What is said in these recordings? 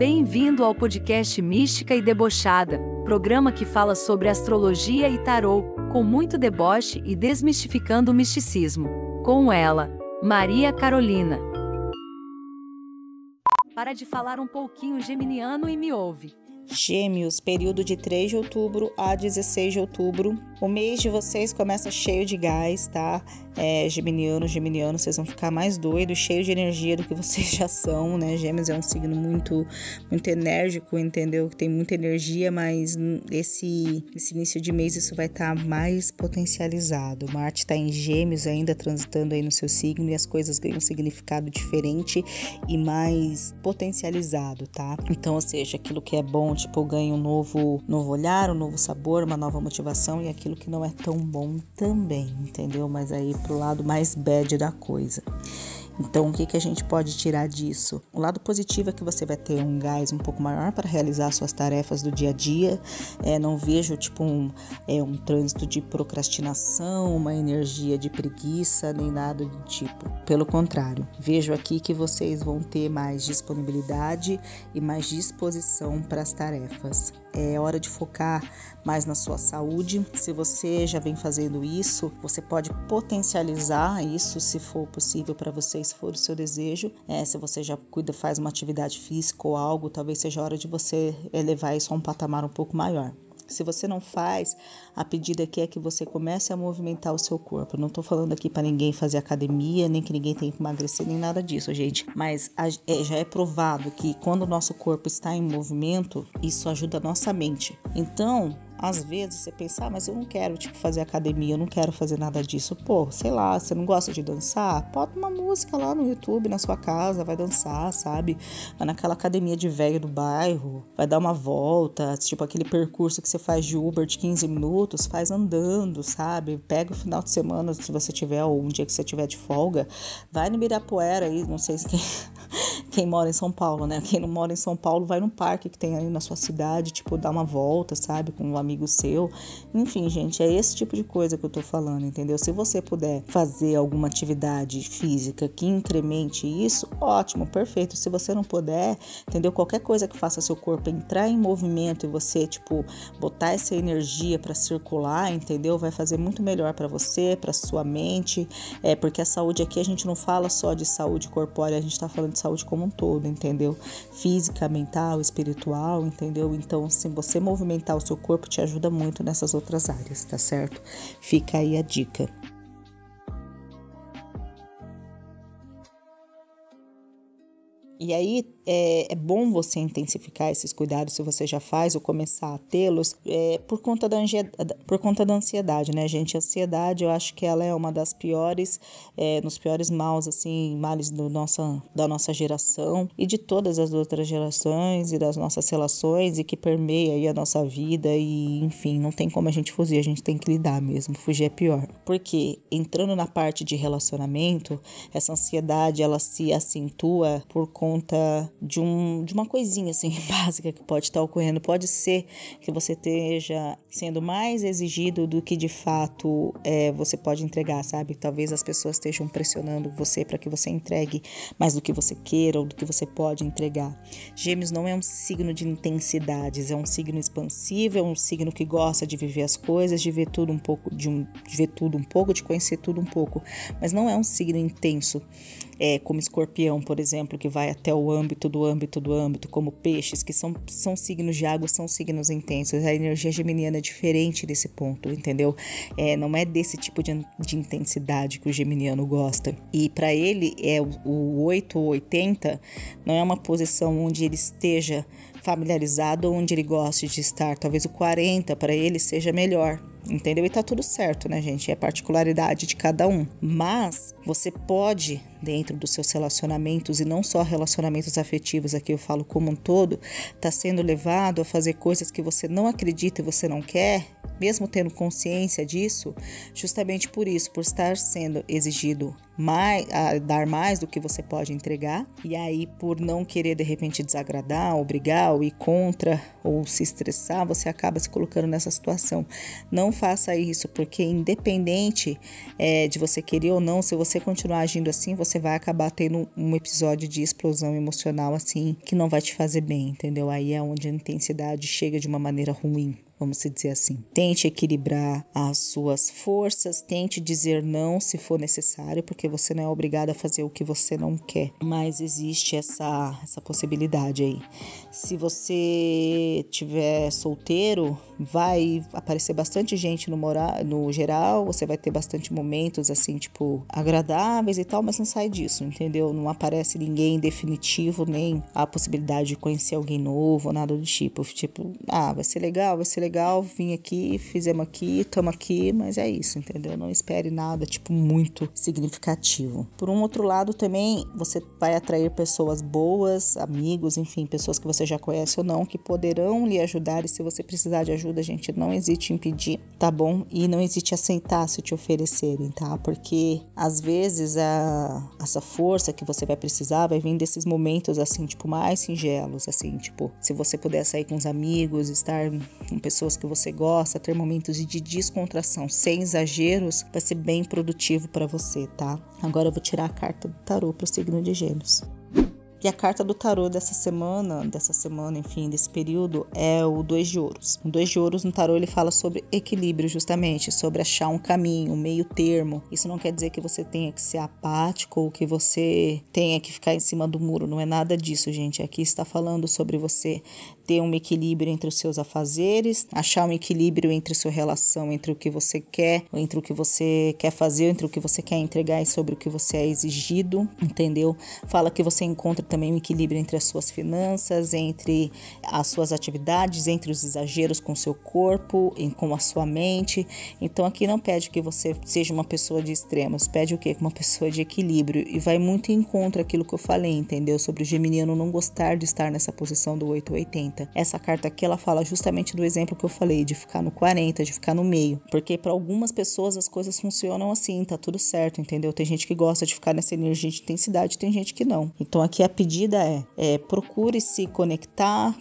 Bem-vindo ao podcast Mística e Debochada, programa que fala sobre astrologia e tarô, com muito deboche e desmistificando o misticismo. Com ela, Maria Carolina. Para de falar um pouquinho geminiano e me ouve. Gêmeos, período de 3 de outubro a 16 de outubro. O mês de vocês começa cheio de gás, tá? É, geminiano, geminiano, vocês vão ficar mais doidos, cheios de energia do que vocês já são, né? Gêmeos é um signo muito, muito enérgico, entendeu? Que tem muita energia, mas esse, esse início de mês isso vai estar tá mais potencializado. Marte está em Gêmeos ainda transitando aí no seu signo e as coisas ganham um significado diferente e mais potencializado, tá? Então, ou seja, aquilo que é bom tipo, ganha um novo, novo olhar, um novo sabor, uma nova motivação e aquilo que não é tão bom também, entendeu? Mas aí pro lado mais bad da coisa. Então, o que, que a gente pode tirar disso? O lado positivo é que você vai ter um gás um pouco maior para realizar suas tarefas do dia a dia. É, não vejo tipo um, é, um trânsito de procrastinação, uma energia de preguiça, nem nada do tipo. Pelo contrário, vejo aqui que vocês vão ter mais disponibilidade e mais disposição para as tarefas. É hora de focar mais na sua saúde. Se você já vem fazendo isso, você pode potencializar isso se for possível para você, se for o seu desejo. É, se você já cuida, faz uma atividade física ou algo, talvez seja hora de você elevar isso a um patamar um pouco maior. Se você não faz, a pedida aqui é que você comece a movimentar o seu corpo. não estou falando aqui para ninguém fazer academia, nem que ninguém tenha que emagrecer, nem nada disso, gente. Mas a, é, já é provado que quando o nosso corpo está em movimento, isso ajuda a nossa mente. Então, às vezes você pensa, ah, mas eu não quero, tipo, fazer academia, eu não quero fazer nada disso. Pô, sei lá, você não gosta de dançar? Bota uma música lá no YouTube, na sua casa, vai dançar, sabe? Vai naquela academia de velho do bairro, vai dar uma volta, tipo aquele percurso que você faz de Uber de 15 minutos, faz andando, sabe? Pega o final de semana, se você tiver, ou um dia que você tiver de folga, vai no Ibirapuera aí, não sei se quem, quem mora em São Paulo, né? Quem não mora em São Paulo, vai no parque que tem aí na sua cidade, tipo, dar uma volta, sabe? Com um amigo seu. Enfim, gente, é esse tipo de coisa que eu tô falando, entendeu? Se você puder fazer alguma atividade física que incremente isso, ótimo, perfeito. Se você não puder, entendeu? Qualquer coisa que faça seu corpo entrar em movimento e você, tipo, botar essa energia para circular, entendeu? Vai fazer muito melhor para você, para sua mente. É porque a saúde aqui a gente não fala só de saúde corpórea, a gente tá falando de saúde como um todo, entendeu? Física, mental, espiritual, entendeu? Então, se você movimentar o seu corpo, te ajuda muito nessas outras áreas, tá certo? Fica aí a dica. E aí é, é, bom você intensificar esses cuidados se você já faz ou começar a tê-los é, por, conta da por conta da ansiedade, né, gente? A ansiedade, eu acho que ela é uma das piores, é, nos piores maus, assim, males do nossa, da nossa geração e de todas as outras gerações e das nossas relações e que permeia aí a nossa vida e, enfim, não tem como a gente fugir, a gente tem que lidar mesmo, fugir é pior. Porque entrando na parte de relacionamento, essa ansiedade, ela se acentua por conta conta de, um, de uma coisinha assim básica que pode estar ocorrendo. Pode ser que você esteja sendo mais exigido do que de fato é, você pode entregar, sabe? Talvez as pessoas estejam pressionando você para que você entregue mais do que você queira ou do que você pode entregar. Gêmeos não é um signo de intensidades, é um signo expansivo, é um signo que gosta de viver as coisas, de ver tudo um pouco, de, um, de ver tudo um pouco, de conhecer tudo um pouco, mas não é um signo intenso é, como escorpião, por exemplo, que vai até o âmbito do âmbito do âmbito, como peixes, que são, são signos de água, são signos intensos. A energia geminiana é diferente desse ponto, entendeu? É, não é desse tipo de, de intensidade que o geminiano gosta. E para ele, é o, o 8 ou 80 não é uma posição onde ele esteja familiarizado, onde ele goste de estar. Talvez o 40 para ele seja melhor entendeu? E tá tudo certo, né, gente? É particularidade de cada um. Mas você pode, dentro dos seus relacionamentos, e não só relacionamentos afetivos, aqui eu falo como um todo, tá sendo levado a fazer coisas que você não acredita e você não quer, mesmo tendo consciência disso, justamente por isso, por estar sendo exigido mais, dar mais do que você pode entregar, e aí por não querer de repente desagradar, obrigar, ou ir contra, ou se estressar, você acaba se colocando nessa situação. Não faça isso, porque independente é, de você querer ou não, se você continuar agindo assim, você vai acabar tendo um episódio de explosão emocional assim que não vai te fazer bem, entendeu? Aí é onde a intensidade chega de uma maneira ruim vamos dizer assim. Tente equilibrar as suas forças, tente dizer não se for necessário, porque você não é obrigado a fazer o que você não quer, mas existe essa, essa possibilidade aí. Se você tiver solteiro, vai aparecer bastante gente no, moral, no geral, você vai ter bastante momentos assim, tipo, agradáveis e tal, mas não sai disso, entendeu? Não aparece ninguém definitivo, nem a possibilidade de conhecer alguém novo, nada do tipo. Tipo, ah, vai ser legal, vai ser legal legal, vim aqui, fizemos aqui, estamos aqui, mas é isso, entendeu? Não espere nada, tipo, muito significativo. Por um outro lado, também você vai atrair pessoas boas, amigos, enfim, pessoas que você já conhece ou não, que poderão lhe ajudar. E se você precisar de ajuda, gente, não existe impedir, tá bom? E não existe aceitar se te oferecerem, tá? Porque às vezes a, essa força que você vai precisar vai vir desses momentos assim, tipo, mais singelos, assim, tipo, se você puder sair com os amigos, estar com pessoas pessoas que você gosta, ter momentos de descontração sem exageros, vai ser bem produtivo para você, tá? Agora eu vou tirar a carta do tarô para o signo de Gêmeos. E a carta do tarô dessa semana, dessa semana, enfim, desse período, é o dois de ouros. O dois de ouros no tarô ele fala sobre equilíbrio, justamente, sobre achar um caminho, um meio termo. Isso não quer dizer que você tenha que ser apático ou que você tenha que ficar em cima do muro. Não é nada disso, gente. Aqui está falando sobre você ter um equilíbrio entre os seus afazeres, achar um equilíbrio entre sua relação, entre o que você quer, entre o que você quer fazer, entre o que você quer entregar e sobre o que você é exigido, entendeu? Fala que você encontra também um equilíbrio entre as suas finanças, entre as suas atividades, entre os exageros com o seu corpo, com a sua mente. Então aqui não pede que você seja uma pessoa de extremos, pede o quê? Uma pessoa de equilíbrio e vai muito em contra aquilo que eu falei, entendeu? Sobre o geminiano não gostar de estar nessa posição do 880. Essa carta aqui ela fala justamente do exemplo que eu falei, de ficar no 40, de ficar no meio. Porque para algumas pessoas as coisas funcionam assim, tá tudo certo, entendeu? Tem gente que gosta de ficar nessa energia de intensidade, tem gente que não. Então aqui a pedida é, é procure se conectar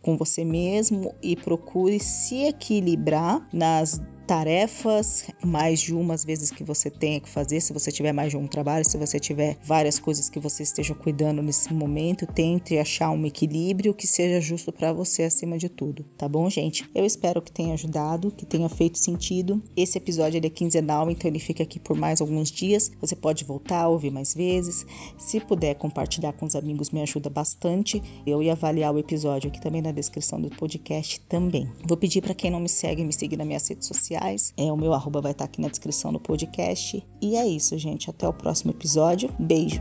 com você mesmo e procure se equilibrar nas tarefas, mais de umas vezes que você tenha que fazer, se você tiver mais de um trabalho, se você tiver várias coisas que você esteja cuidando nesse momento, tente achar um equilíbrio que seja justo para você acima de tudo, tá bom, gente? Eu espero que tenha ajudado, que tenha feito sentido. Esse episódio ele é quinzenal, então ele fica aqui por mais alguns dias. Você pode voltar, ouvir mais vezes. Se puder compartilhar com os amigos, me ajuda bastante. Eu ia avaliar o episódio aqui também na descrição do podcast também. Vou pedir para quem não me segue, me seguir nas minhas redes sociais sociais. É, o meu arroba vai estar aqui na descrição do podcast. E é isso, gente. Até o próximo episódio. Beijo.